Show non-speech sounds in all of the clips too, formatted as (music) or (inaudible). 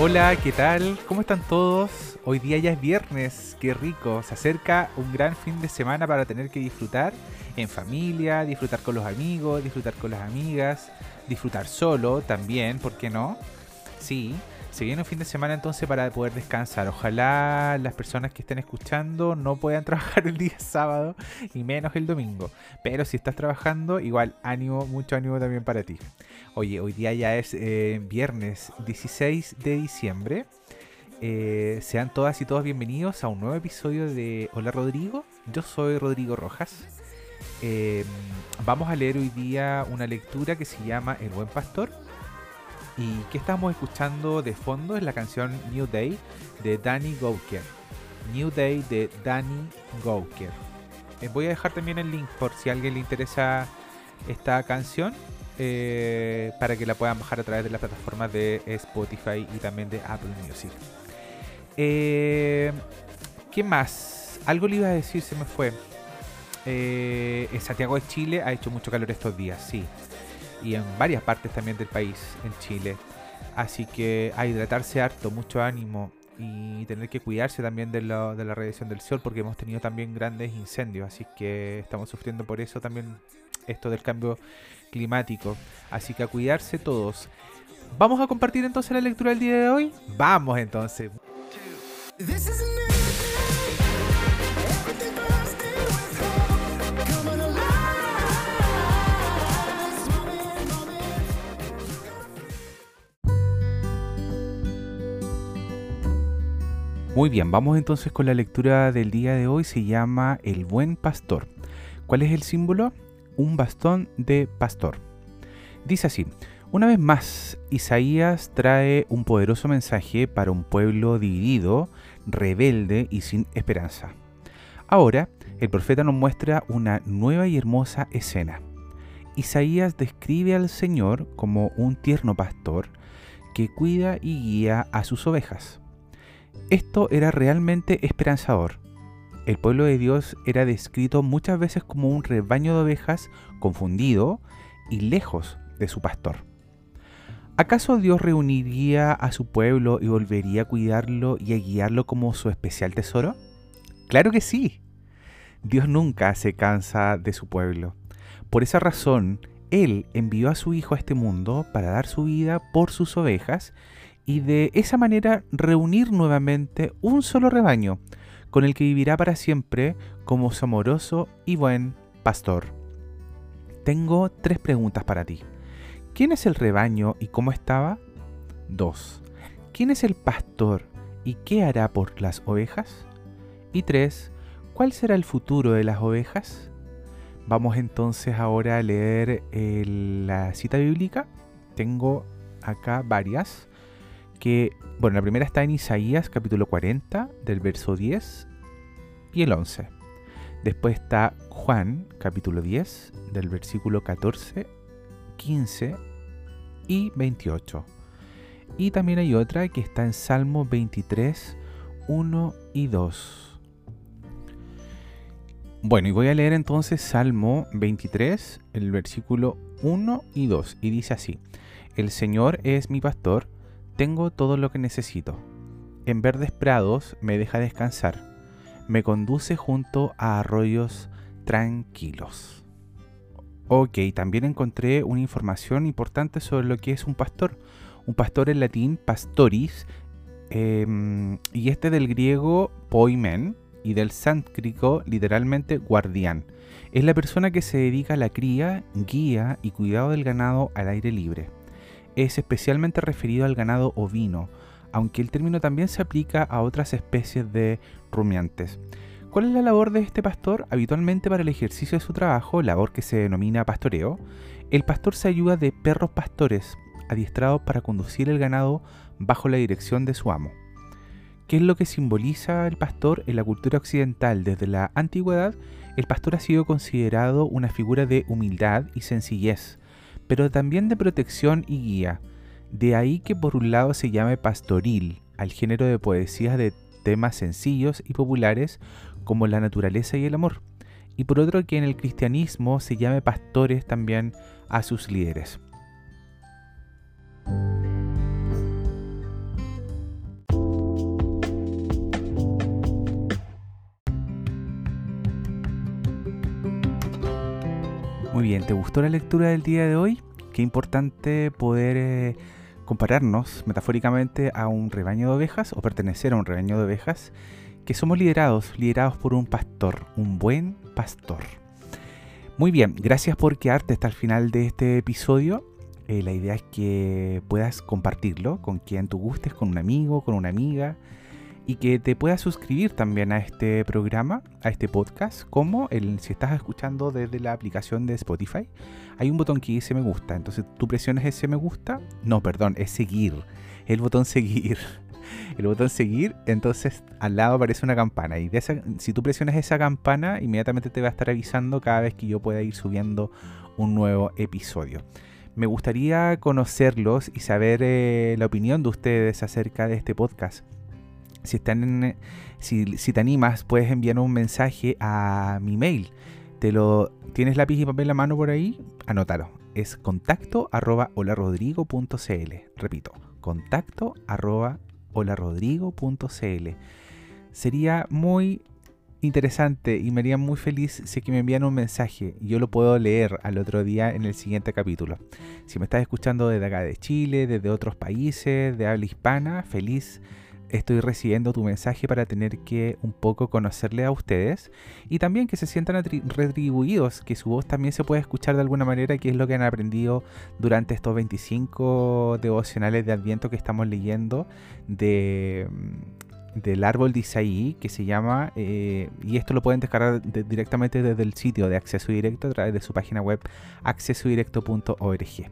Hola, ¿qué tal? ¿Cómo están todos? Hoy día ya es viernes, qué rico. Se acerca un gran fin de semana para tener que disfrutar en familia, disfrutar con los amigos, disfrutar con las amigas, disfrutar solo también, ¿por qué no? Sí, se viene un fin de semana entonces para poder descansar. Ojalá las personas que estén escuchando no puedan (laughs) trabajar el día sábado y menos el domingo. Pero si estás trabajando, igual ánimo, mucho ánimo también para ti. Oye, hoy día ya es eh, viernes 16 de diciembre. Eh, sean todas y todos bienvenidos a un nuevo episodio de Hola Rodrigo. Yo soy Rodrigo Rojas. Eh, vamos a leer hoy día una lectura que se llama El Buen Pastor. Y que estamos escuchando de fondo es la canción New Day de Danny Gouker. New Day de Danny Gouker. Eh, voy a dejar también el link por si a alguien le interesa esta canción. eh, para que la puedan bajar a través de las plataformas de Spotify y también de Apple Music. Eh, ¿Qué más? Algo le iba a decir, se me fue. Eh, en Santiago de Chile ha hecho mucho calor estos días, sí. Y en varias partes también del país, en Chile. Así que a hidratarse harto, mucho ánimo. Y tener que cuidarse también de, lo- de la radiación del sol porque hemos tenido también grandes incendios. Así que estamos sufriendo por eso también esto del cambio climático. Así que a cuidarse todos. ¿Vamos a compartir entonces la lectura del día de hoy? Vamos entonces. Muy bien, vamos entonces con la lectura del día de hoy. Se llama El Buen Pastor. ¿Cuál es el símbolo? Un bastón de pastor. Dice así, una vez más, Isaías trae un poderoso mensaje para un pueblo dividido, rebelde y sin esperanza. Ahora, el profeta nos muestra una nueva y hermosa escena. Isaías describe al Señor como un tierno pastor que cuida y guía a sus ovejas. Esto era realmente esperanzador. El pueblo de Dios era descrito muchas veces como un rebaño de ovejas confundido y lejos de su pastor. ¿Acaso Dios reuniría a su pueblo y volvería a cuidarlo y a guiarlo como su especial tesoro? Claro que sí. Dios nunca se cansa de su pueblo. Por esa razón, Él envió a su Hijo a este mundo para dar su vida por sus ovejas y de esa manera reunir nuevamente un solo rebaño, con el que vivirá para siempre como su amoroso y buen pastor. Tengo tres preguntas para ti. ¿Quién es el rebaño y cómo estaba? 2. ¿Quién es el pastor y qué hará por las ovejas? Y 3. ¿Cuál será el futuro de las ovejas? Vamos entonces ahora a leer eh, la cita bíblica. Tengo acá varias que, bueno, la primera está en Isaías capítulo 40, del verso 10 y el 11. Después está Juan capítulo 10, del versículo 14, 15 y 28. Y también hay otra que está en Salmo 23, 1 y 2. Bueno, y voy a leer entonces Salmo 23, el versículo 1 y 2. Y dice así, El Señor es mi pastor, tengo todo lo que necesito. En verdes prados me deja descansar. Me conduce junto a arroyos tranquilos. Ok, también encontré una información importante sobre lo que es un pastor. Un pastor en latín, pastoris, em, y este del griego poimen y del sánscrito literalmente guardián. Es la persona que se dedica a la cría, guía y cuidado del ganado al aire libre es especialmente referido al ganado ovino, aunque el término también se aplica a otras especies de rumiantes. ¿Cuál es la labor de este pastor? Habitualmente para el ejercicio de su trabajo, labor que se denomina pastoreo, el pastor se ayuda de perros pastores, adiestrados para conducir el ganado bajo la dirección de su amo. ¿Qué es lo que simboliza el pastor en la cultura occidental? Desde la antigüedad, el pastor ha sido considerado una figura de humildad y sencillez, pero también de protección y guía. De ahí que por un lado se llame pastoril al género de poesías de temas sencillos y populares como la naturaleza y el amor. Y por otro que en el cristianismo se llame pastores también a sus líderes. Muy bien, ¿te gustó la lectura del día de hoy? Qué importante poder eh, compararnos metafóricamente a un rebaño de ovejas o pertenecer a un rebaño de ovejas que somos liderados, liderados por un pastor, un buen pastor. Muy bien, gracias por quedarte hasta el final de este episodio. Eh, la idea es que puedas compartirlo con quien tú gustes, con un amigo, con una amiga, y que te puedas suscribir también a este programa, a este podcast, como el, si estás escuchando desde la aplicación de Spotify, hay un botón que dice me gusta, entonces tú presionas ese me gusta, no, perdón, es seguir, el botón seguir. (laughs) El botón seguir, entonces al lado aparece una campana y si tú presionas esa campana, inmediatamente te va a estar avisando cada vez que yo pueda ir subiendo un nuevo episodio. Me gustaría conocerlos y saber eh, la opinión de ustedes acerca de este podcast. Si, están en- si, si te animas, puedes enviar un mensaje a mi mail. Te lo, ¿Tienes lápiz y papel a mano por ahí? Anótalo. Es contacto arroba holarodrigo.cl. Repito, contacto arroba holarodrigo.cl. Sería muy interesante y me haría muy feliz si me envían un mensaje yo lo puedo leer al otro día en el siguiente capítulo. Si me estás escuchando desde acá de Chile, desde otros países, de habla hispana, feliz estoy recibiendo tu mensaje para tener que un poco conocerle a ustedes y también que se sientan retribuidos, que su voz también se puede escuchar de alguna manera, que es lo que han aprendido durante estos 25 devocionales de Adviento que estamos leyendo mm, del árbol de Isaí, que se llama, eh, y esto lo pueden descargar de- directamente desde el sitio de acceso directo a través de su página web accesodirecto.org.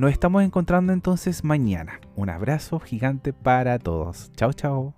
Nos estamos encontrando entonces mañana. Un abrazo gigante para todos. Chao, chao.